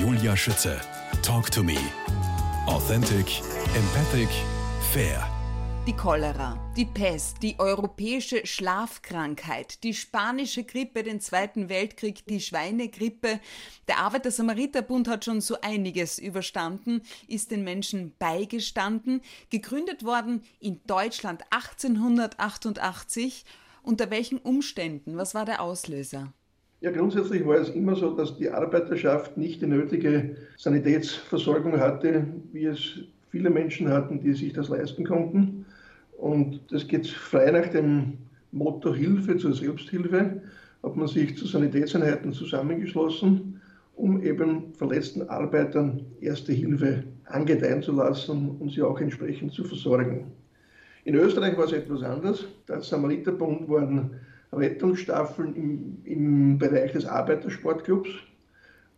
Julia Schütze. Talk to me. Authentic, empathic, fair. Die Cholera, die Pest, die europäische Schlafkrankheit, die spanische Grippe, den Zweiten Weltkrieg, die Schweinegrippe. Der Arbeiter-Samariter-Bund hat schon so einiges überstanden, ist den Menschen beigestanden. Gegründet worden in Deutschland 1888. Unter welchen Umständen? Was war der Auslöser? Ja, grundsätzlich war es immer so, dass die Arbeiterschaft nicht die nötige Sanitätsversorgung hatte, wie es viele Menschen hatten, die sich das leisten konnten. Und das geht frei nach dem Motto Hilfe zur Selbsthilfe, hat man sich zu Sanitätseinheiten zusammengeschlossen, um eben verletzten Arbeitern erste Hilfe angedeihen zu lassen und sie auch entsprechend zu versorgen. In Österreich war es etwas anders. Der Samariterbund waren Rettungsstaffeln im, im Bereich des Arbeitersportclubs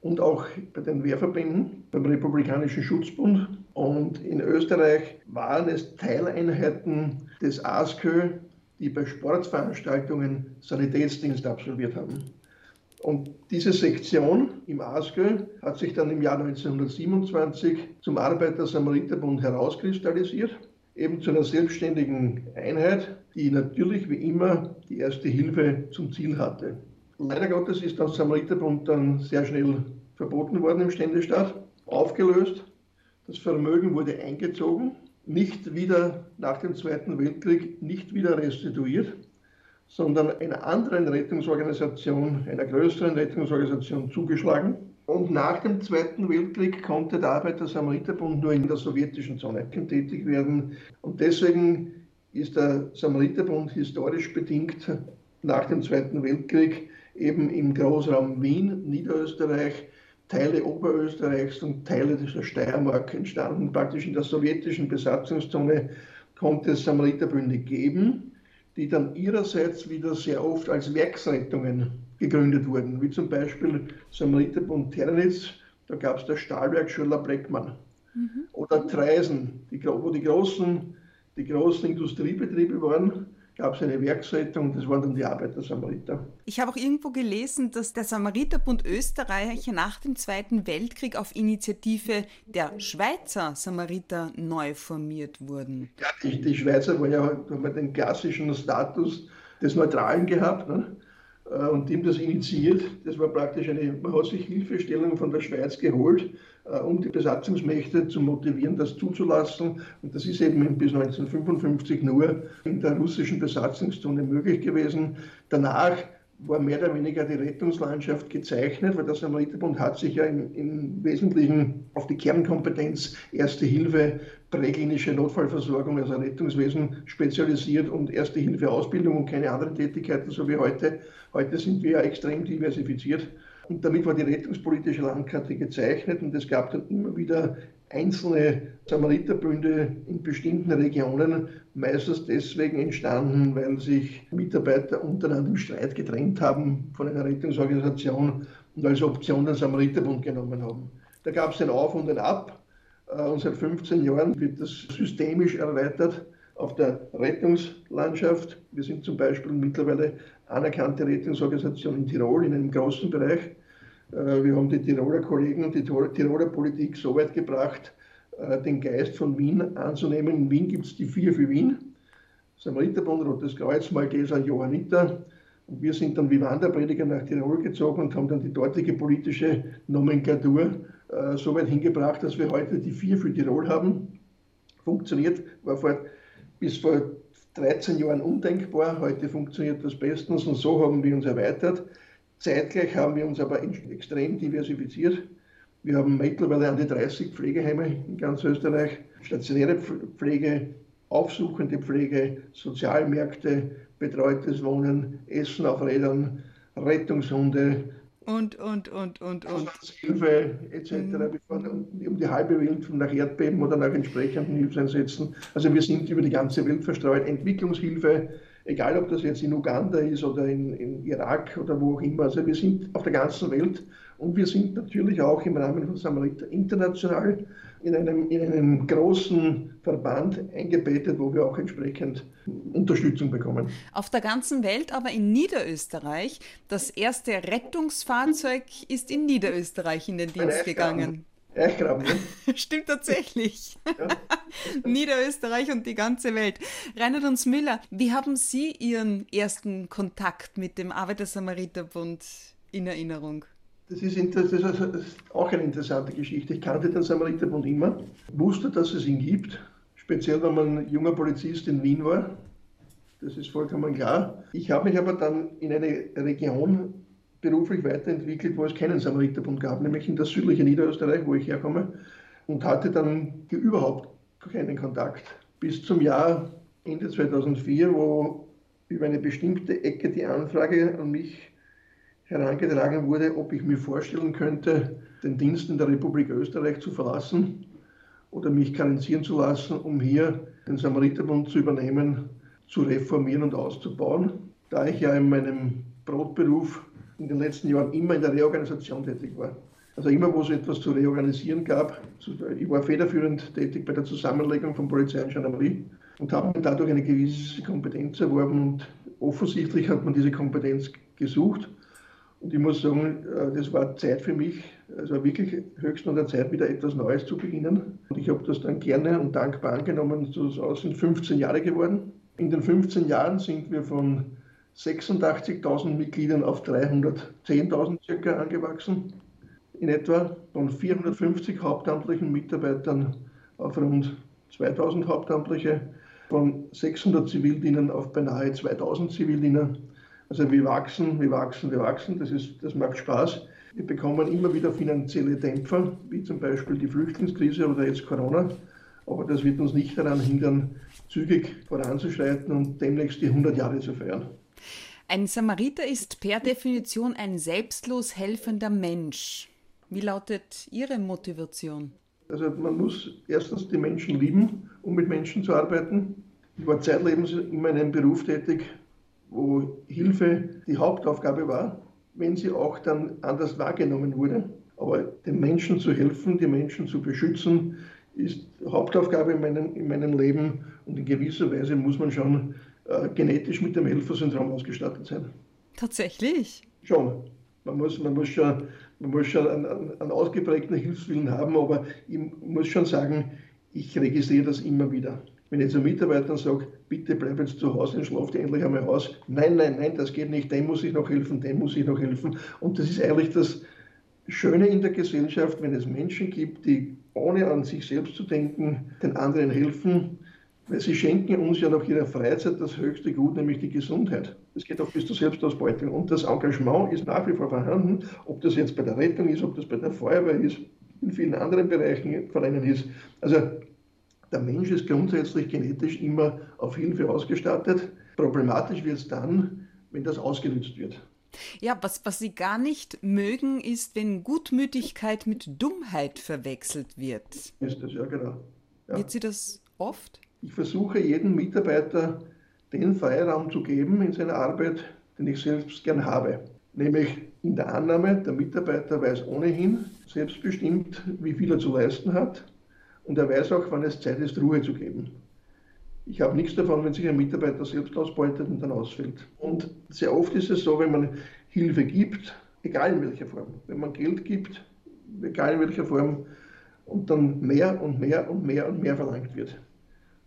und auch bei den Wehrverbänden, beim Republikanischen Schutzbund. Und in Österreich waren es Teileinheiten des ASKÖ, die bei Sportveranstaltungen Sanitätsdienst absolviert haben. Und diese Sektion im ASKÖ hat sich dann im Jahr 1927 zum Arbeiter-Samariter-Bund herauskristallisiert, eben zu einer selbstständigen Einheit, die natürlich wie immer die erste Hilfe zum Ziel hatte. Leider Gottes ist der Samariterbund dann sehr schnell verboten worden im Ständestaat, aufgelöst. Das Vermögen wurde eingezogen, nicht wieder nach dem Zweiten Weltkrieg, nicht wieder restituiert, sondern einer anderen Rettungsorganisation, einer größeren Rettungsorganisation zugeschlagen. Und nach dem Zweiten Weltkrieg konnte der Arbeiter-Samariterbund nur in der sowjetischen Zone tätig werden. Und deswegen ist der Samariterbund historisch bedingt nach dem Zweiten Weltkrieg eben im Großraum Wien, Niederösterreich, Teile Oberösterreichs und Teile der Steiermark entstanden. Praktisch in der sowjetischen Besatzungszone konnte es Samariterbünde geben, die dann ihrerseits wieder sehr oft als Werksrettungen gegründet wurden, wie zum Beispiel Samariterbund Ternitz, da gab es das Stahlwerk Schöller Breckmann. Mhm. Oder Treisen, die, wo die großen, die großen Industriebetriebe waren, gab es eine Werksrettung, das waren dann die Arbeiter-Samariter. Ich habe auch irgendwo gelesen, dass der Samariterbund Österreich nach dem Zweiten Weltkrieg auf Initiative der Schweizer Samariter neu formiert wurden. Ja, die, die Schweizer waren ja, haben den klassischen Status des Neutralen gehabt. Ne? Äh, und ihm das initiiert. Das war praktisch eine, man hat sich Hilfestellung von der Schweiz geholt, äh, um die Besatzungsmächte zu motivieren, das zuzulassen. Und das ist eben bis 1955 nur in der russischen Besatzungszone möglich gewesen. Danach war mehr oder weniger die Rettungslandschaft gezeichnet, weil der Samariterbund hat sich ja im, im, Wesentlichen auf die Kernkompetenz Erste Hilfe, präklinische Notfallversorgung, also Rettungswesen spezialisiert und Erste Hilfe Ausbildung und keine anderen Tätigkeiten, so wie heute. Heute sind wir ja extrem diversifiziert. Und damit war die rettungspolitische Landkarte gezeichnet und es gab dann immer wieder einzelne Samariterbünde in bestimmten Regionen, meistens deswegen entstanden, weil sich Mitarbeiter untereinander im Streit getrennt haben von einer Rettungsorganisation und als Option den Samariterbund genommen haben. Da gab es ein Auf und ein Ab äh, und seit 15 Jahren wird das systemisch erweitert auf der Rettungslandschaft. Wir sind zum Beispiel mittlerweile anerkannte Rettungsorganisation in Tirol in einem großen Bereich wir haben die Tiroler Kollegen und die Tiroler Politik so weit gebracht, äh, den Geist von Wien anzunehmen. In Wien gibt es die vier für Wien. Samariterbund, Rotes Kreuz, Malteser, Johanniter. Und wir sind dann wie Wanderprediger nach Tirol gezogen und haben dann die dortige politische Nomenklatur äh, so weit hingebracht, dass wir heute die vier für Tirol haben. Funktioniert, war vor, bis vor 13 Jahren undenkbar. Heute funktioniert das bestens und so haben wir uns erweitert. Zeitgleich haben wir uns aber extrem diversifiziert. Wir haben mittlerweile an die 30 Pflegeheime in ganz Österreich, stationäre Pflege, aufsuchende Pflege, Sozialmärkte, betreutes Wohnen, Essen auf Rädern, Rettungshunde. Und, und, und, und, und. Hilfe etc. Mhm. Wir fahren um die halbe Welt nach Erdbeben oder nach entsprechenden Hilfseinsätzen. Also wir sind über die ganze Welt verstreut. Entwicklungshilfe, egal ob das jetzt in Uganda ist oder in, in Irak oder wo auch immer. Also wir sind auf der ganzen Welt Und wir sind natürlich auch im Rahmen von Samariter international in einem, in einem großen Verband eingebettet, wo wir auch entsprechend Unterstützung bekommen. Auf der ganzen Welt, aber in Niederösterreich. Das erste Rettungsfahrzeug ist in Niederösterreich in den Dienst gegangen. Eichgraben, ne? Stimmt tatsächlich. Ja. Niederösterreich und die ganze Welt. Reinhard und Müller, wie haben Sie Ihren ersten Kontakt mit dem Arbeiter-Samariter-Bund in Erinnerung? Das ist, das ist, auch eine interessante Geschichte. Ich kannte den Samariterbund immer, wusste, dass es ihn gibt, speziell wenn man junger Polizist in Wien war. Das ist vollkommen klar. Ich habe mich aber dann in eine Region beruflich weiterentwickelt, wo es keinen Samariterbund gab, nämlich in das südliche Niederösterreich, wo ich herkomme, und hatte dann überhaupt keinen Kontakt. Bis zum Jahr Ende 2004, wo über eine bestimmte Ecke die Anfrage an mich herangetragen wurde, ob ich mir vorstellen könnte, den Dienst in der Republik Österreich zu verlassen oder mich karenzieren zu lassen, um hier den Samariterbund zu übernehmen, zu reformieren und auszubauen. Da ich ja in meinem Brotberuf in den letzten Jahren immer in der Reorganisation tätig war. Also immer, wo es etwas zu reorganisieren gab. Ich war federführend tätig bei der Zusammenlegung von Polizei und Gendarmerie und habe dadurch eine gewisse Kompetenz erworben und offensichtlich hat man diese Kompetenz gesucht und ich muss sagen, äh, das war Zeit für mich, also wirklich höchstens an der Zeit, wieder etwas Neues zu beginnen. Und ich habe das dann gerne und dankbar angenommen. So sind 15 Jahre geworden. In den 15 Jahren sind wir von 86.000 Mitgliedern auf 310.000 circa angewachsen. In etwa von 450 hauptamtlichen Mitarbeitern auf rund 2000 Hauptamtliche, von 600 Zivildienern auf beinahe 2000 Zivildiener also wir wachsen, wir wachsen, wir wachsen, das, ist, das macht Spaß. Wir bekommen immer wieder finanzielle Dämpfer, wie zum Beispiel die Flüchtlingskrise oder jetzt Corona. Aber das wird uns nicht daran hindern, zügig voranzuschreiten und demnächst die 100 Jahre zu feiern. Ein Samariter ist per Definition ein selbstlos helfender Mensch. Wie lautet Ihre Motivation? Also man muss erstens die Menschen lieben, um mit Menschen zu arbeiten. Ich war zeitlebens immer in einem Beruf tätig, wo Hilfe die Hauptaufgabe war, wenn sie auch dann anders wahrgenommen wurde. Aber den Menschen zu helfen, die Menschen zu beschützen, ist Hauptaufgabe in meinem, in meinem Leben und in gewisser Weise muss man schon äh, genetisch mit dem Helfersyndrom ausgestattet sein. Tatsächlich? Schon. Man muss, man muss schon, man muss schon einen, einen ausgeprägten Hilfswillen haben, aber ich muss schon sagen, ich registriere das immer wieder. Wenn ich zu Mitarbeitern sage, bitte bleib jetzt zu Hause und schlaf dir endlich einmal aus. Nein, nein, nein, das geht nicht, dem muss ich noch helfen, dem muss ich noch helfen. Und das ist eigentlich das Schöne in der Gesellschaft, wenn es Menschen gibt, die ohne an sich selbst zu denken, den anderen helfen, weil sie schenken uns ja nach ihrer Freizeit das höchste Gut, nämlich die Gesundheit. Das geht auch bis zur Selbstausbeutung. Und das Engagement ist nach wie vor vorhanden, ob das jetzt bei der Rettung ist, ob das bei der Feuerwehr ist, in vielen anderen Bereichen Vereinen ist. Also der Mensch ist grundsätzlich genetisch immer auf Hilfe ausgestattet. Problematisch wird es dann, wenn das ausgenutzt wird. Ja, was, was Sie gar nicht mögen, ist, wenn Gutmütigkeit mit Dummheit verwechselt wird. Ist das, ja, genau. Ja. Wird Sie das oft? Ich versuche jedem Mitarbeiter den Freiraum zu geben in seiner Arbeit, den ich selbst gern habe. Nämlich in der Annahme, der Mitarbeiter weiß ohnehin selbstbestimmt, wie viel er zu leisten hat und er weiß auch, wann es Zeit ist, Ruhe zu geben. Ich habe nichts davon, wenn sich ein Mitarbeiter selbst ausbeutet und dann ausfällt. Und sehr oft ist es so, wenn man Hilfe gibt, egal in welcher Form, wenn man Geld gibt, egal in welcher Form, und dann mehr und mehr und mehr und mehr verlangt wird.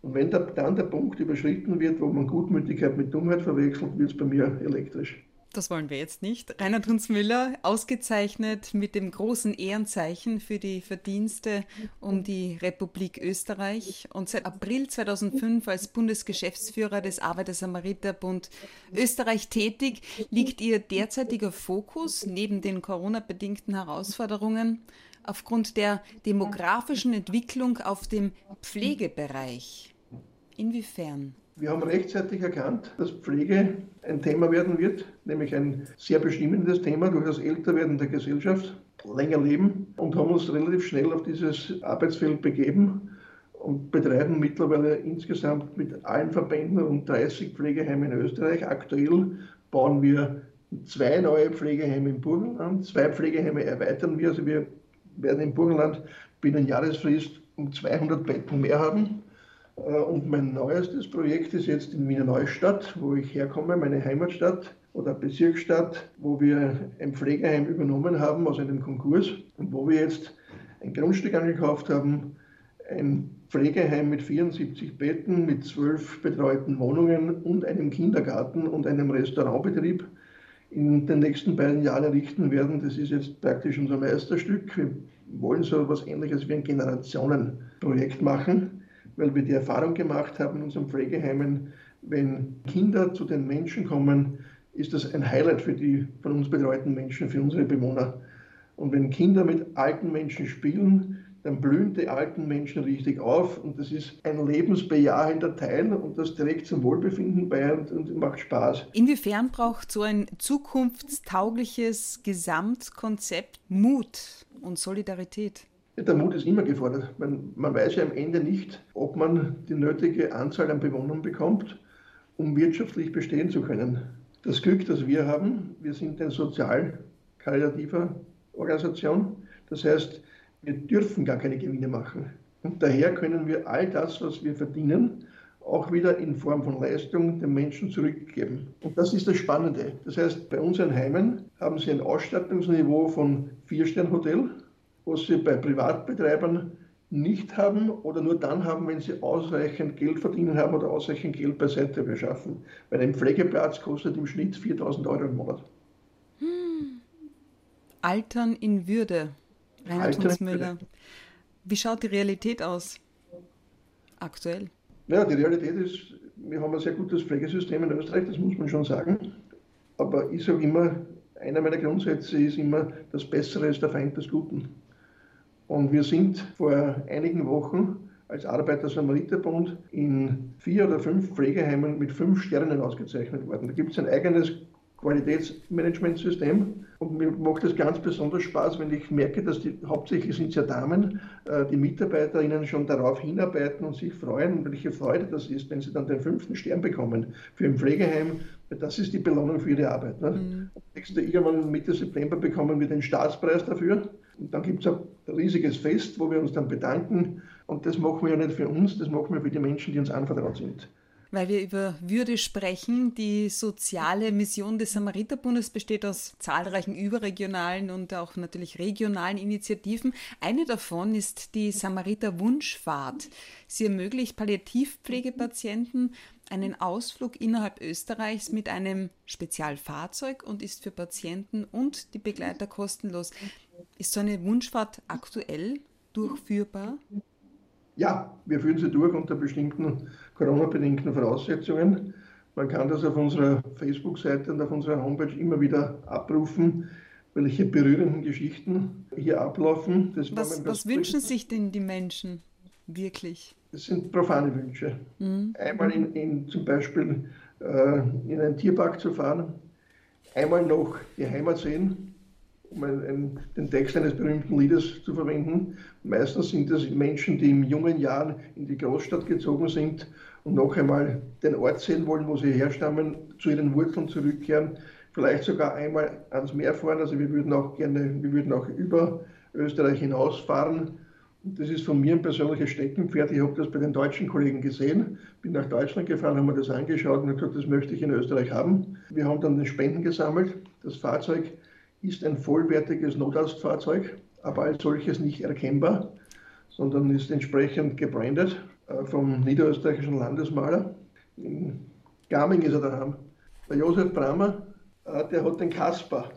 Und wenn dann der Punkt überschritten wird, wo man Gutmütigkeit mit Dummheit verwechselt, wird es bei mir elektrisch. Das wollen wir jetzt nicht. Reinhard Hunzmüller, ausgezeichnet mit dem großen Ehrenzeichen für die Verdienste um die Republik Österreich und seit April 2005 als Bundesgeschäftsführer des Arbeiter-Samariter-Bund Österreich tätig, liegt Ihr derzeitiger Fokus neben den Corona-bedingten Herausforderungen aufgrund der demografischen Entwicklung auf dem Pflegebereich. Inwiefern? Wir haben rechtzeitig erkannt, dass Pflege ein Thema werden wird, nämlich ein sehr bestimmendes Thema durch das Älterwerden der Gesellschaft, länger leben und haben uns relativ schnell auf dieses Arbeitsfeld begeben und betreiben mittlerweile insgesamt mit allen Verbänden rund 30 Pflegeheime in Österreich. Aktuell bauen wir zwei neue Pflegeheime im Burgenland, zwei Pflegeheime erweitern wir. Also wir werden im Burgenland binnen Jahresfrist um 200 Betten mehr haben. Äh, und mein neuestes Projekt ist jetzt in Wiener Neustadt, wo ich herkomme, meine Heimatstadt oder Bezirksstadt, wo wir ein Pflegeheim übernommen haben aus einem Konkurs und wo wir jetzt ein Grundstück angekauft haben, ein Pflegeheim mit 74 Betten, mit zwölf betreuten Wohnungen und einem Kindergarten und einem Restaurantbetrieb in den nächsten beiden Jahren errichten werden. Das ist jetzt praktisch unser Meisterstück. Wir wollen so etwas Ähnliches wie ein Generationenprojekt machen, weil wir die Erfahrung gemacht haben in unseren Pflegeheimen, wenn Kinder zu den Menschen kommen, ist das ein Highlight für die von uns betreuten Menschen, für unsere Bewohner. Und wenn Kinder mit alten Menschen spielen, dann blühen die alten Menschen richtig auf und das ist ein lebensbejahender Teil und das trägt zum Wohlbefinden bei und, und macht Spaß. Inwiefern braucht so ein zukunftstaugliches Gesamtkonzept Mut und Solidarität? Der Mut ist immer gefordert. Man, man weiß ja am Ende nicht, ob man die nötige Anzahl an Bewohnern bekommt, um wirtschaftlich bestehen zu können. Das Glück, das wir haben, wir sind eine sozial-karitativer Organisation. Das heißt, wir dürfen gar keine Gewinne machen. Und daher können wir all das, was wir verdienen, auch wieder in Form von Leistung den Menschen zurückgeben. Und das ist das Spannende. Das heißt, bei unseren Heimen haben sie ein Ausstattungsniveau von Vier-Stern-Hotel, was sie bei Privatbetreibern nicht haben oder nur dann haben, wenn sie ausreichend Geld verdienen haben oder ausreichend Geld beiseite beschaffen. Weil ein Pflegeplatz kostet im Schnitt 4000 Euro im Monat. Hm. Altern in Würde. Reinhard Hundsmüller. Wie schaut die Realität aus? Aktuell? Ja, die Realität ist, wir haben ein sehr gutes Pflegesystem in Österreich, das muss man schon sagen. Aber ich sage immer, einer meiner Grundsätze ist immer, das Bessere ist der Feind des Guten. Und wir sind vor einigen Wochen als Arbeiter-Samariter-Bund in vier oder fünf Pflegeheimen mit fünf Sternen ausgezeichnet worden. Da gibt es ein eigenes Qualitätsmanagementsystem. Und mir macht es ganz besonders Spaß, wenn ich merke, dass die, hauptsächlich sind es ja Damen, äh, die MitarbeiterInnen schon darauf hinarbeiten und sich freuen, welche Freude das ist, wenn sie dann den fünften Stern bekommen für ein Pflegeheim. Das ist die Belohnung für ihre Arbeit. Ne? Mhm. Nächste, irgendwann Mitte September bekommen wir den Staatspreis dafür. Und dann gibt es ein riesiges Fest, wo wir uns dann bedanken. Und das machen wir ja nicht für uns, das machen wir für die Menschen, die uns anvertraut sind weil wir über Würde sprechen. Die soziale Mission des Samariterbundes besteht aus zahlreichen überregionalen und auch natürlich regionalen Initiativen. Eine davon ist die Samariter Wunschfahrt. Sie ermöglicht Palliativpflegepatienten einen Ausflug innerhalb Österreichs mit einem Spezialfahrzeug und ist für Patienten und die Begleiter kostenlos. Ist so eine Wunschfahrt aktuell durchführbar? Ja, wir führen sie durch unter bestimmten Corona-bedingten Voraussetzungen. Man kann das auf unserer Facebook-Seite und auf unserer Homepage immer wieder abrufen, welche berührenden Geschichten hier ablaufen. was, was wünschen sich denn die Menschen wirklich? Das sind profane Wünsche. Mhm. Einmal in, in, zum Beispiel äh, in einen Tierpark zu fahren, einmal noch die Heimat sehen, um ein, ein, den Text eines berühmten Liedes zu verwenden. Meistens sind es Menschen, die in jungen Jahren in die Großstadt gezogen sind und noch einmal den Ort sehen wollen, wo sie herstammen, zu ihren Wurzeln zurückkehren, vielleicht sogar einmal ans Meer fahren. Also wir würden auch gerne, wir würden auch über Österreich hinausfahren. Das ist von mir ein persönliches Steckenpferd. Ich habe das bei den deutschen Kollegen gesehen, bin nach Deutschland gefahren, haben mir das angeschaut und gesagt, das möchte ich in Österreich haben. Wir haben dann den Spenden gesammelt. Das Fahrzeug ist ein vollwertiges Notarztfahrzeug, aber als solches nicht erkennbar, sondern ist entsprechend gebrandet äh, vom niederösterreichischen Landesmaler. In Gaming ist er daheim. Der Josef Brammer, äh, der hat den Kasper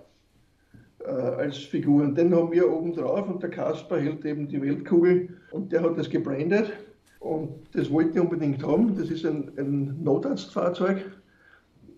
äh, als Figur. Und den haben wir oben drauf und der Kasper hält eben die Weltkugel und der hat das gebrandet und das wollte ich unbedingt haben. Das ist ein, ein Notarztfahrzeug,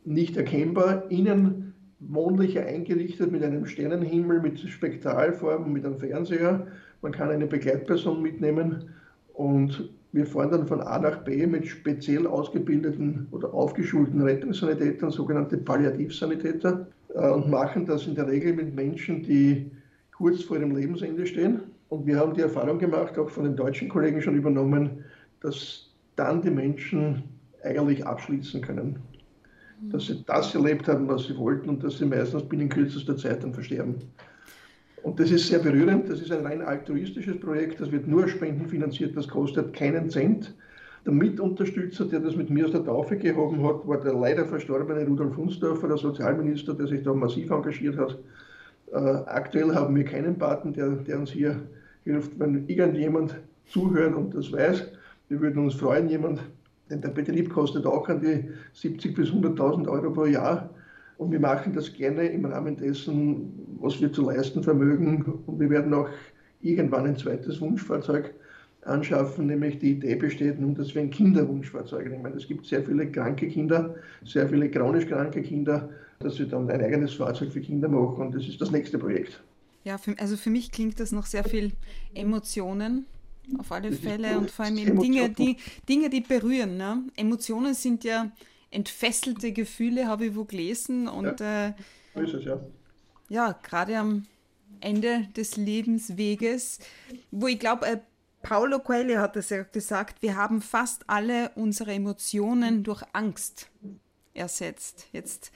nicht erkennbar. Innen wohnlicher eingerichtet mit einem Sternenhimmel, mit Spektralformen, mit einem Fernseher. Man kann eine Begleitperson mitnehmen und wir fahren dann von A nach B mit speziell ausgebildeten oder aufgeschulten Rettungssanitätern, sogenannte Palliativsanitäter, äh, und machen das in der Regel mit Menschen, die kurz vor ihrem Lebensende stehen. Und wir haben die Erfahrung gemacht, auch von den deutschen Kollegen schon übernommen, dass dann die Menschen eigentlich abschließen können. dass sie das erlebt haben, was sie wollten und dass sie meistens binnen kürzester Zeit dann versterben. Und das ist sehr berührend. Das ist ein rein altruistisches Projekt. Das wird nur spendenfinanziert. Das kostet keinen Cent. Der Mitunterstützer, der das mit mir aus der Taufe gehoben hat, war der leider verstorbene Rudolf Hunsdorfer, der Sozialminister, der sich da massiv engagiert hat. Äh, aktuell haben wir keinen Paten, der, der uns hier hilft. Wenn irgendjemand zuhört und das weiß, wir würden uns freuen, jemand, denn der Betrieb kostet auch an die 70.000 bis 100.000 Euro pro Jahr. Und wir machen das gerne im Rahmen dessen, was wir zu leisten vermögen. Und wir werden auch irgendwann ein zweites Wunschfahrzeug anschaffen, nämlich die Idee besteht nun, dass wir ein Kinderwunschfahrzeug nehmen. Es gibt sehr viele kranke Kinder, sehr viele chronisch kranke Kinder, dass wir dann ein eigenes Fahrzeug für Kinder machen. Und das ist das nächste Projekt. Ja, für, also für mich klingt das noch sehr viel Emotionen auf alle Fälle und vor allem eben Dinge, die, Dinge, die berühren. Ne? Emotionen sind ja entfesselte Gefühle, habe ich wo gelesen. Und ja, äh, es, ja. Ja, gerade am Ende des Lebensweges, wo ich glaube, äh, Paulo Coelho hat es ja gesagt, wir haben fast alle unsere Emotionen durch Angst ersetzt. Jetzt,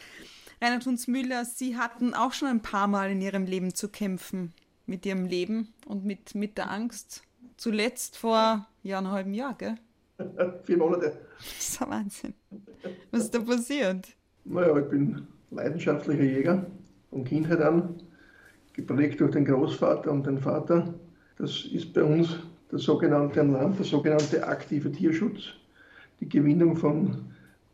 Reinhard Hunzmüller, Sie hatten auch schon ein paar Mal in Ihrem Leben zu kämpfen mit Ihrem Leben und mit, mit der Angst. Zuletzt vor ja, einem halben Jahr, gell? Vier Monate. Das ist ein Wahnsinn. Was ist da passiert? Naja, ich bin leidenschaftlicher Jäger von Kindheit an, geprägt durch den Großvater und den Vater. Das ist bei uns der sogenannte Land, der sogenannte aktive Tierschutz, die Gewinnung von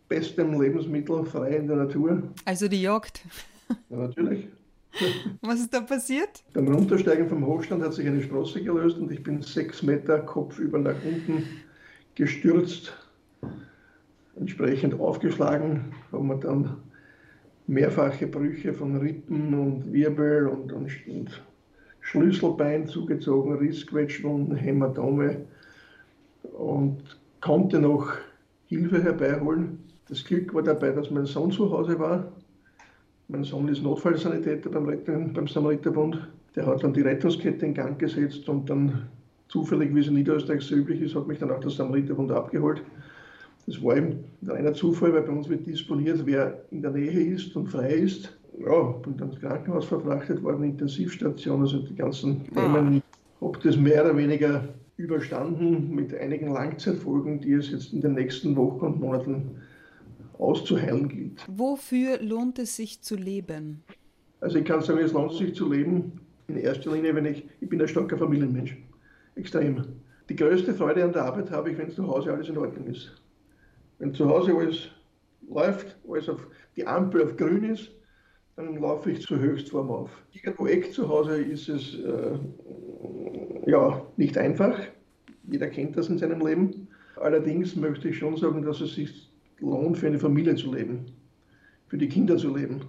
bestem Lebensmittel frei in der Natur. Also die Jagd. Ja, natürlich. Was ist da passiert? Beim Runtersteigen vom Hochstand hat sich eine Sprosse gelöst und ich bin sechs Meter kopfüber nach unten gestürzt. Entsprechend aufgeschlagen haben wir dann mehrfache Brüche von Rippen und Wirbel und, und, und Schlüsselbein zugezogen, Rissquetschwunden, Hämatome und konnte noch Hilfe herbeiholen. Das Glück war dabei, dass mein Sohn zu Hause war mein Sohn ist Notfallsanitäter beim, Retten, beim Samariterbund. Der hat dann die Rettungskette in Gang gesetzt und dann zufällig, wie es in Niederösterreich so üblich ist, hat mich dann auch der Samariterbund abgeholt. Das war eben ein reiner Zufall, weil bei uns wird disponiert, wer in der Nähe ist und frei ist. Ja, bin dann ins Krankenhaus verfrachtet worden, Intensivstation, also die ganzen Themen. Habe das mehr oder weniger überstanden mit einigen Langzeitfolgen, die es jetzt in den nächsten Wochen und Monaten auszuheilen gilt. Wofür lohnt es sich zu leben? Also ich kann sagen, es lohnt sich zu leben in erster Linie, wenn ich, ich bin ein starker Familienmensch, extrem. Die größte Freude an der Arbeit habe ich, wenn zu Hause alles in Ordnung ist. Wenn zu Hause alles läuft, alles auf die Ampel auf grün ist, dann laufe ich zur Höchstform auf. Irgendwo Eck zu Hause ist es äh, ja nicht einfach. Jeder kennt das in seinem Leben. Allerdings möchte ich schon sagen, dass es sich lohnt, für eine Familie zu leben, für die Kinder zu leben,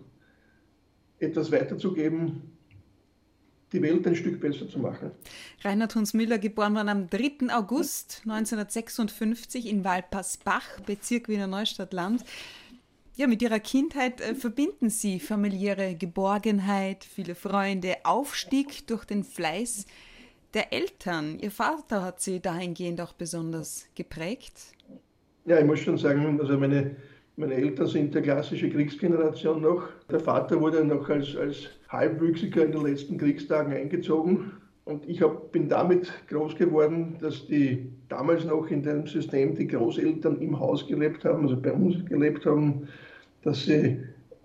etwas weiterzugeben, die Welt ein Stück besser zu machen. Reinhard Hunsmüller, geboren worden am 3. August 1956 in Walpersbach, Bezirk Wiener Neustadt Land. Ja, mit ihrer Kindheit äh, verbinden sie familiäre Geborgenheit, viele Freunde, Aufstieg durch den Fleiß der Eltern. Ihr Vater hat sie dahingehend auch besonders geprägt. Ja, ich muss schon sagen, also meine, meine Eltern sind der klassische Kriegsgeneration noch. Der Vater wurde noch als, als Halbwüchsiger in den letzten Kriegstagen eingezogen. Und ich hab, bin damit groß geworden, dass die damals noch in dem System die Großeltern im Haus gelebt haben, also bei uns gelebt haben, dass sie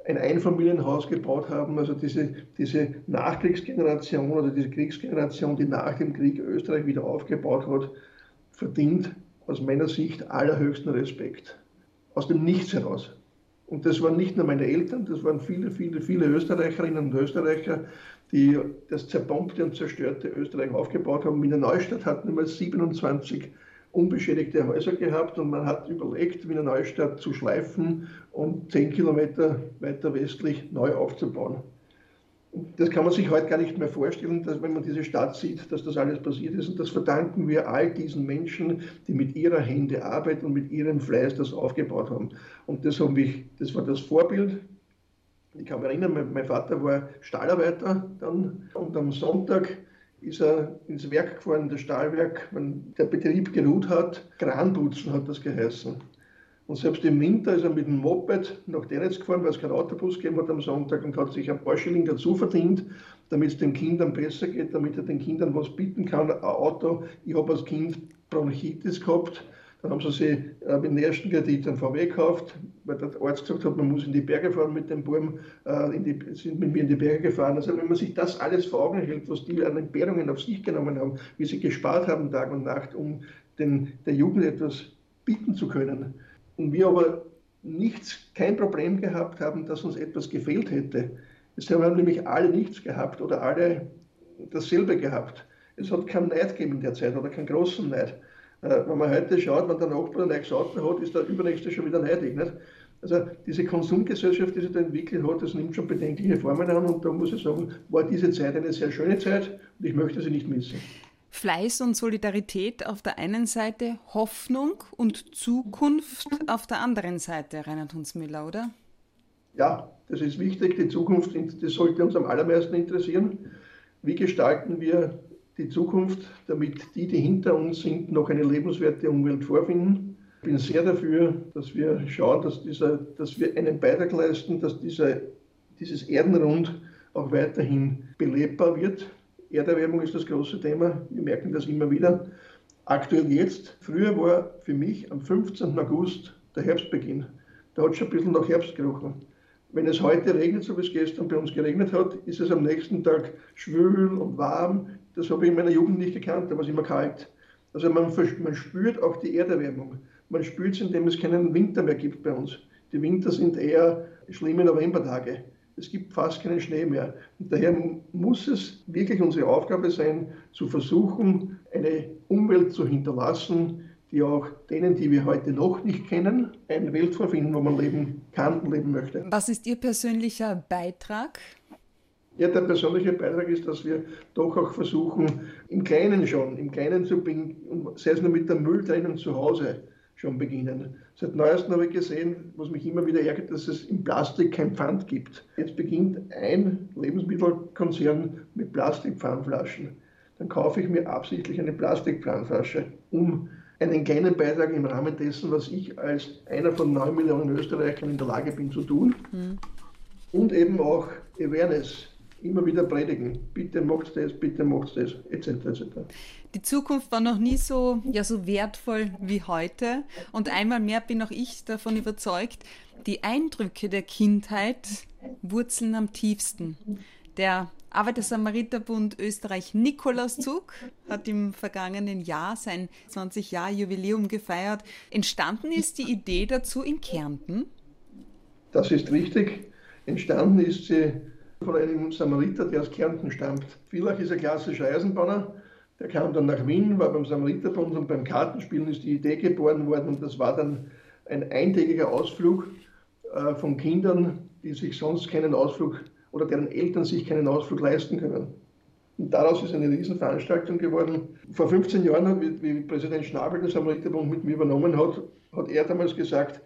ein Einfamilienhaus gebaut haben. Also diese, diese Nachkriegsgeneration oder diese Kriegsgeneration, die nach dem Krieg Österreich wieder aufgebaut hat, verdient aus meiner Sicht allerhöchsten Respekt. Aus dem Nichts heraus. Und das waren nicht nur meine Eltern, das waren viele, viele, viele Österreicherinnen und Österreicher, die das zerbombte und zerstörte Österreich aufgebaut haben. Wiener Neustadt hat nur mal 27 unbeschädigte Häuser gehabt und man hat überlegt, Wiener Neustadt zu schleifen und 10 Kilometer weiter westlich neu aufzubauen das kann man sich heute gar nicht mehr vorstellen, dass wenn man diese Stadt sieht, dass das alles passiert ist. Und das verdanken wir all diesen Menschen, die mit ihrer Hände arbeiten und mit ihrem Fleiß das aufgebaut haben. Und das, haben wir, das war das Vorbild. Ich kann mich erinnern, mein Vater war Stahlarbeiter dann und am Sonntag ist er ins Werk gefahren, das Stahlwerk, wenn der Betrieb geruht hat, Kranputzen hat das geheißen. Und selbst im Winter ist er mit dem Moped nach Dernitz gefahren, weil es keinen Autobus gegeben hat am Sonntag und hat sich ein paar Schilling dazu verdient, damit es den Kindern besser geht, damit er den Kindern was bieten kann. Ein Auto, ich habe als Kind Bronchitis gehabt, dann haben sie sich äh, mit dem ersten Kredit einen VW gekauft, weil der Arzt gesagt hat, man muss in die Berge fahren mit dem Baum, äh, die, sind mit mir in die Berge gefahren. Also wenn man sich das alles vor Augen hält, was die an Entbehrungen auf sich genommen haben, wie sie gespart haben Tag und Nacht, um den, der Jugend etwas bieten zu können. Und wir aber nichts, kein Problem gehabt haben, dass uns etwas gefehlt hätte. Es haben nämlich alle nichts gehabt oder alle dasselbe gehabt. Es hat keinen Neid gegeben in der Zeit oder keinen großen Neid. Äh, wenn man heute schaut, wenn der Nachbar ein neues Auto hat, ist der übernächste schon wieder neidig. Nicht? Also diese Konsumgesellschaft, die sich da entwickelt hat, das nimmt schon bedenkliche Formen an und da muss ich sagen, war diese Zeit eine sehr schöne Zeit und ich möchte sie nicht missen. Fleiß und Solidarität auf der einen Seite, Hoffnung und Zukunft auf der anderen Seite, Reinhard Hunsmüller, oder? Ja, das ist wichtig. Die Zukunft, das sollte uns am allermeisten interessieren. Wie gestalten wir die Zukunft, damit die, die hinter uns sind, noch eine lebenswerte Umwelt vorfinden. Ich bin sehr dafür, dass wir schauen, dass, dieser, dass wir einen Beitrag leisten, dass dieser, dieses Erdenrund auch weiterhin belebbar wird. Erderwärmung ist das große Thema. Wir merken das immer wieder. Aktuell jetzt, früher war für mich am 15. August der Herbstbeginn. Da hat es schon ein bisschen nach Herbst gerochen. Wenn es heute regnet, so wie es gestern bei uns geregnet hat, ist es am nächsten Tag schwül und warm. Das habe ich in meiner Jugend nicht gekannt, da war es immer kalt. Also man, man spürt auch die Erderwärmung. Man spürt es, indem es keinen Winter mehr gibt bei uns. Die Winter sind eher schlimme Novembertage. Es gibt fast keinen Schnee mehr. Und daher muss es wirklich unsere Aufgabe sein, zu versuchen, eine Umwelt zu hinterlassen, die auch denen, die wir heute noch nicht kennen, eine Welt vorfinden, wo man leben kann und leben möchte. Was ist Ihr persönlicher Beitrag ja, der persönliche Beitrag ist, dass wir doch auch versuchen, im Kleinen schon, im Kleinen zu beginnen, sei es nur mit der Mülltrennung zu Hause schon beginnen. Seit neuestem habe ich gesehen, was mich immer wieder ärgert, dass es im Plastik kein Pfand gibt. Jetzt beginnt ein Lebensmittelkonzern mit Plastikpfandflaschen. Dann kaufe ich mir absichtlich eine Plastikpfandflasche, um einen kleinen Beitrag im Rahmen dessen, was ich als einer von neun Millionen Österreichern in der Lage bin zu tun. Mhm. Und eben auch Awareness immer wieder predigen. Bitte macht das, bitte macht das, etc. etc. Die Zukunft war noch nie so, ja, so wertvoll wie heute. Und einmal mehr bin auch ich davon überzeugt, die Eindrücke der Kindheit wurzeln am tiefsten. Der Arbeiter-Samariter-Bund Österreich Nikolauszug hat im vergangenen Jahr sein 20-Jahr-Jubiläum gefeiert. Entstanden ist die Idee dazu in Kärnten? Das ist richtig. Entstanden ist sie von einem Samariter, der aus Kärnten stammt. Villach ist ein klassischer Eisenbahner. Der kam dann nach Wien, war beim Samariterbund und beim Kartenspielen ist die Idee geboren worden und das war dann ein eintägiger Ausflug äh, von Kindern, die sich sonst keinen Ausflug oder deren Eltern sich keinen Ausflug leisten können. Und daraus ist eine Riesenveranstaltung geworden. Vor 15 Jahren, wie, wie Präsident Schnabel den Samariterbund mit mir übernommen hat, hat er damals gesagt,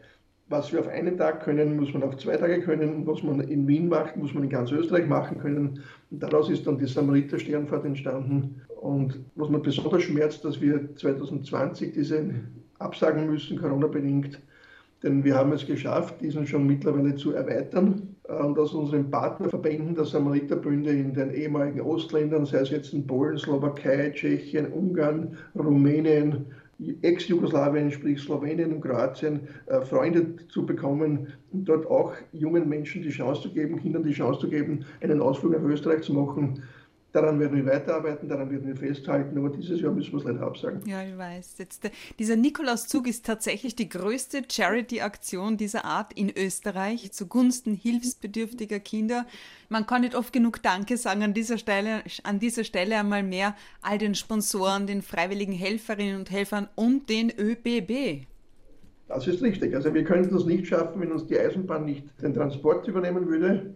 was wir auf einen Tag können, muss man auf zwei Tage können. Was man in Wien macht, muss man in ganz Österreich machen können. Und daraus ist dann die Samariter-Sternfahrt entstanden. Und was mir besonders schmerzt, dass wir 2020 diese absagen müssen, Corona-bedingt. Denn wir haben es geschafft, diesen schon mittlerweile zu erweitern und aus unseren Partnerverbänden der Samariterbünde in den ehemaligen Ostländern, sei es jetzt in Polen, Slowakei, Tschechien, Ungarn, Rumänien, Ex-Jugoslawien, sprich Slowenien und Kroatien, äh, Freunde zu bekommen und dort auch jungen Menschen die Chance zu geben, Kindern die Chance zu geben, einen Ausflug nach Österreich zu machen. Daran werden wir weiterarbeiten, daran werden wir festhalten, aber dieses Jahr müssen wir es leider absagen. Ja, ich weiß. Jetzt, der, dieser Nikolauszug ist tatsächlich die größte Charity-Aktion dieser Art in Österreich zugunsten hilfsbedürftiger Kinder. Man kann nicht oft genug Danke sagen an dieser Stelle, an dieser Stelle einmal mehr all den Sponsoren, den freiwilligen Helferinnen und Helfern und den ÖBB. Das ist richtig. Also wir könnten es nicht schaffen, wenn uns die Eisenbahn nicht den Transport übernehmen würde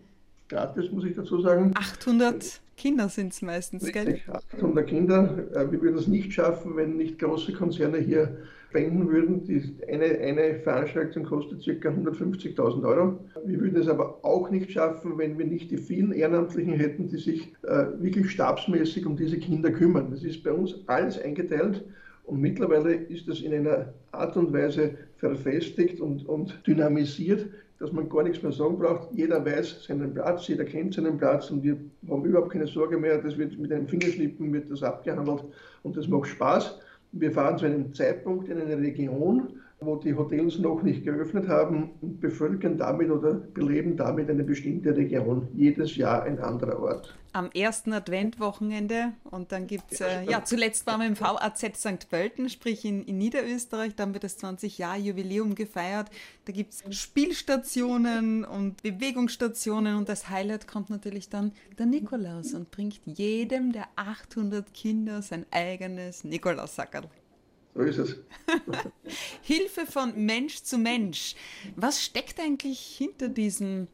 gratis, muss ich dazu sagen. 800 Kinder sind es meistens, Richtig, gell? 800 Kinder. Äh, wir würden es nicht schaffen, wenn nicht große Konzerne hier spenden würden. Die, eine, eine Veranstaltung kostet ca. 150.000 Euro. Wir würden es aber auch nicht schaffen, wenn wir nicht die vielen Ehrenamtlichen hätten, die sich äh, wirklich stabsmäßig um diese Kinder kümmern. Das ist bei uns alles eingeteilt Und mittlerweile ist das in einer Art und Weise verfestigt und, und dynamisiert, dass man gar nichts mehr sagen braucht. Jeder weiß seinen Platz, jeder kennt seinen Platz und wir haben überhaupt keine Sorge mehr. Das wird mit einem Fingerschnippen wird das abgehandelt und das macht Spaß. Wir fahren zu einem Zeitpunkt in einer Region, wo die Hotels noch nicht geöffnet haben und bevölkern damit oder beleben damit eine bestimmte Region. Jedes Jahr ein anderer Ort. Am ersten Adventwochenende und dann gibt es, äh, ja, zuletzt waren wir im VAZ St. Pölten, sprich in, in Niederösterreich, da haben wir das 20-Jahr-Jubiläum gefeiert. Da gibt es Spielstationen und Bewegungsstationen und das Highlight kommt natürlich dann der Nikolaus und bringt jedem der 800 Kinder sein eigenes Nikolaussackerl. So ist es. Hilfe von Mensch zu Mensch. Was steckt eigentlich hinter diesem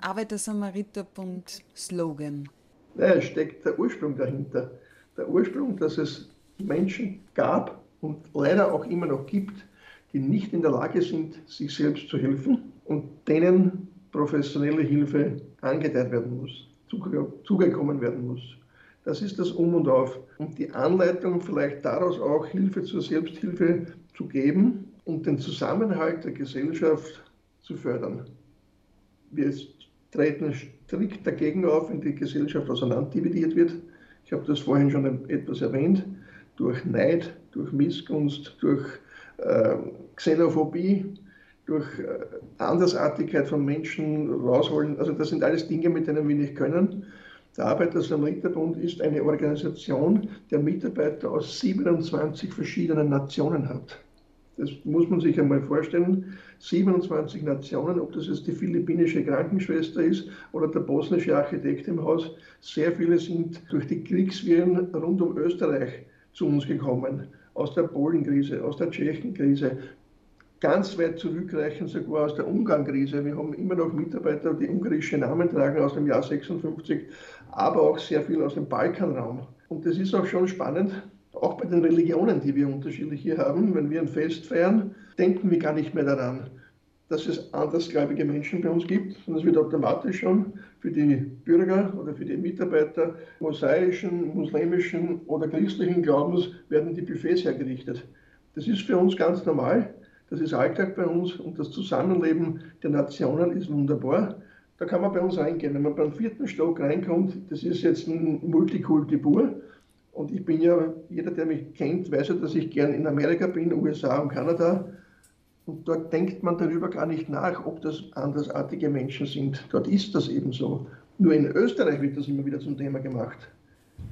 Arbeiter-Samariter-Bund-Slogan? Naja, es steckt der Ursprung dahinter. Der Ursprung, dass es Menschen gab und leider auch immer noch gibt, die nicht in der Lage sind, sich selbst zu helfen und denen professionelle Hilfe angedeiht werden muss, zugekommen werden muss. Das ist das Um und Auf. Und die Anleitung, vielleicht daraus auch Hilfe zur Selbsthilfe zu geben und den Zusammenhalt der Gesellschaft zu fördern. Wir treten strikt dagegen auf, wenn die Gesellschaft auseinanderdividiert wird. Ich habe das vorhin schon etwas erwähnt. Durch Neid, durch Missgunst, durch äh, Xenophobie, durch äh, Andersartigkeit von Menschen rausholen. Also das sind alles Dinge, mit denen wir nicht können. Der Arbeiter-Samariter-Bund ist eine Organisation, der Mitarbeiter aus 27 verschiedenen Nationen hat. Das muss man sich einmal vorstellen. 27 Nationen, ob das jetzt die philippinische Krankenschwester ist oder der bosnische Architekt im Haus. Sehr viele sind durch die Kriegswirren rund um Österreich zu uns gekommen. Aus der Polenkrise, aus der Tschechenkrise, ganz weit zurückreichend sogar aus der Ungarn-Krise. Wir haben immer noch Mitarbeiter, die ungarische Namen tragen aus dem Jahr 56, aber auch sehr viel aus dem Balkanraum. Und das ist auch schon spannend, auch bei den Religionen, die wir unterschiedlich hier haben. Wenn wir ein Fest feiern, denken wir gar nicht mehr daran, dass es andersgläubige Menschen bei uns gibt, sondern es wird automatisch schon für die Bürger oder für die Mitarbeiter mosaischen, muslimischen oder christlichen Glaubens werden die Buffets hergerichtet. Das ist für uns ganz normal. Das ist Alltag bei uns und das Zusammenleben der Nationen ist wunderbar. Da kann man bei uns reingehen. Wenn man beim vierten Stock reinkommt, das ist jetzt ein Multikulti pur. Und ich bin ja, jeder, der mich kennt, weiß ja, dass ich gern in Amerika bin, USA und Kanada. Und dort denkt man darüber gar nicht nach, ob das andersartige Menschen sind. Dort ist das eben so. Nur in Österreich wird das immer wieder zum Thema gemacht.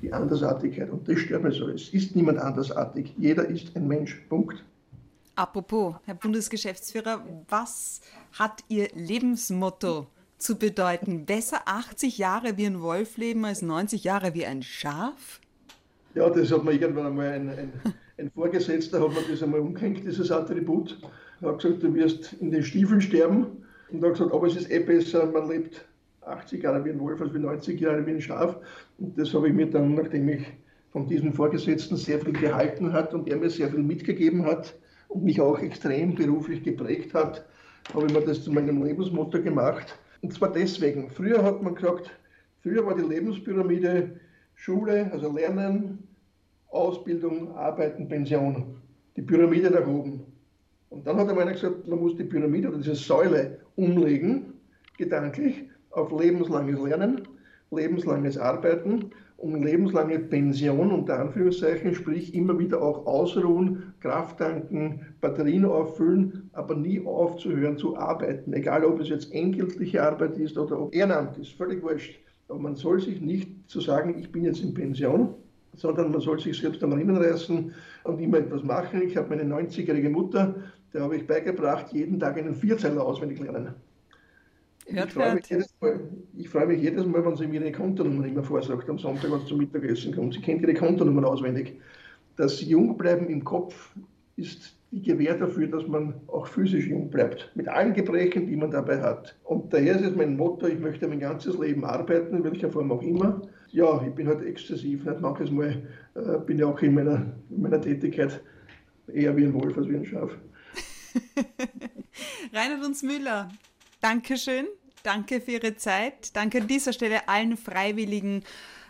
Die Andersartigkeit. Und das stört mich so. Es ist niemand andersartig. Jeder ist ein Mensch. Punkt. Apropos, Herr Bundesgeschäftsführer, was hat Ihr Lebensmotto zu bedeuten? Besser 80 Jahre wie ein Wolf leben als 90 Jahre wie ein Schaf? Ja, das hat mir irgendwann einmal ein, ein, ein Vorgesetzter hat mir das einmal umgehängt, dieses Attribut. Er hat gesagt, du wirst in den Stiefeln sterben. Und er hat gesagt, aber es ist eh besser, man lebt 80 Jahre wie ein Wolf als wie 90 Jahre wie ein Schaf. Und das habe ich mir dann, nachdem ich von diesem Vorgesetzten sehr viel gehalten hat und er mir sehr viel mitgegeben hat, und mich auch extrem beruflich geprägt hat, habe ich mir das zu meinem Lebensmotto gemacht. Und zwar deswegen. Früher hat man gesagt, früher war die Lebenspyramide Schule, also Lernen, Ausbildung, Arbeiten, Pension. Die Pyramide nach oben. Und dann hat einmal einer gesagt, man muss die Pyramide oder diese Säule umlegen, gedanklich, auf lebenslanges Lernen, lebenslanges Arbeiten um lebenslange Pension unter Anführungszeichen, sprich immer wieder auch ausruhen, Kraft tanken, Batterien auffüllen, aber nie aufzuhören zu arbeiten, egal ob es jetzt entgeltliche Arbeit ist oder ob Ehrenamt ist, völlig wurscht. Aber man soll sich nicht zu sagen, ich bin jetzt in Pension, sondern man soll sich selbst am Riemen reißen und immer etwas machen. Ich habe meine 90-jährige Mutter, der habe ich beigebracht, jeden Tag einen Vierzeiler auswendig lernen. Hört, ich freue mich, jedes Mal, ich freue mich jedes Mal, wenn sie mir ihre Kontonummer immer vorsagt, am Sonntag, wenn sie zum Mittagessen kommt. Sie kennt ihre Kontonummer auswendig. Das Jungbleiben im Kopf ist die Gewähr dafür, dass man auch physisch jung bleibt, mit allen Gebrechen, die man dabei hat. Und daher ist es mein Motto, ich möchte mein ganzes Leben arbeiten, in welcher Form auch immer. Ja, ich bin halt exzessiv, nicht manches Mal äh, bin ich auch in meiner, in meiner Tätigkeit eher wie ein Wolf als wie ein Schaf. Reinhard uns Müller, Dankeschön Danke für Ihre Zeit. Danke an dieser Stelle allen Freiwilligen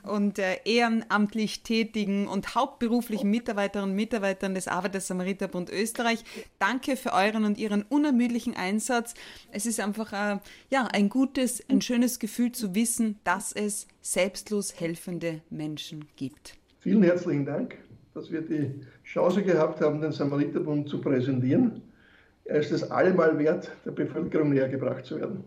und äh, ehrenamtlich tätigen und hauptberuflichen Mitarbeiterinnen und Mitarbeitern des Arbeiter-Samariter-Bund Österreich. Danke für euren und ihren unermüdlichen Einsatz. Es ist einfach äh, ja, ein gutes, ein schönes Gefühl zu wissen, dass es selbstlos helfende Menschen gibt. Vielen herzlichen Dank, dass wir die Chance gehabt haben, den Samariterbund zu präsentieren. Er ist es allemal wert, der Bevölkerung näher gebracht zu werden.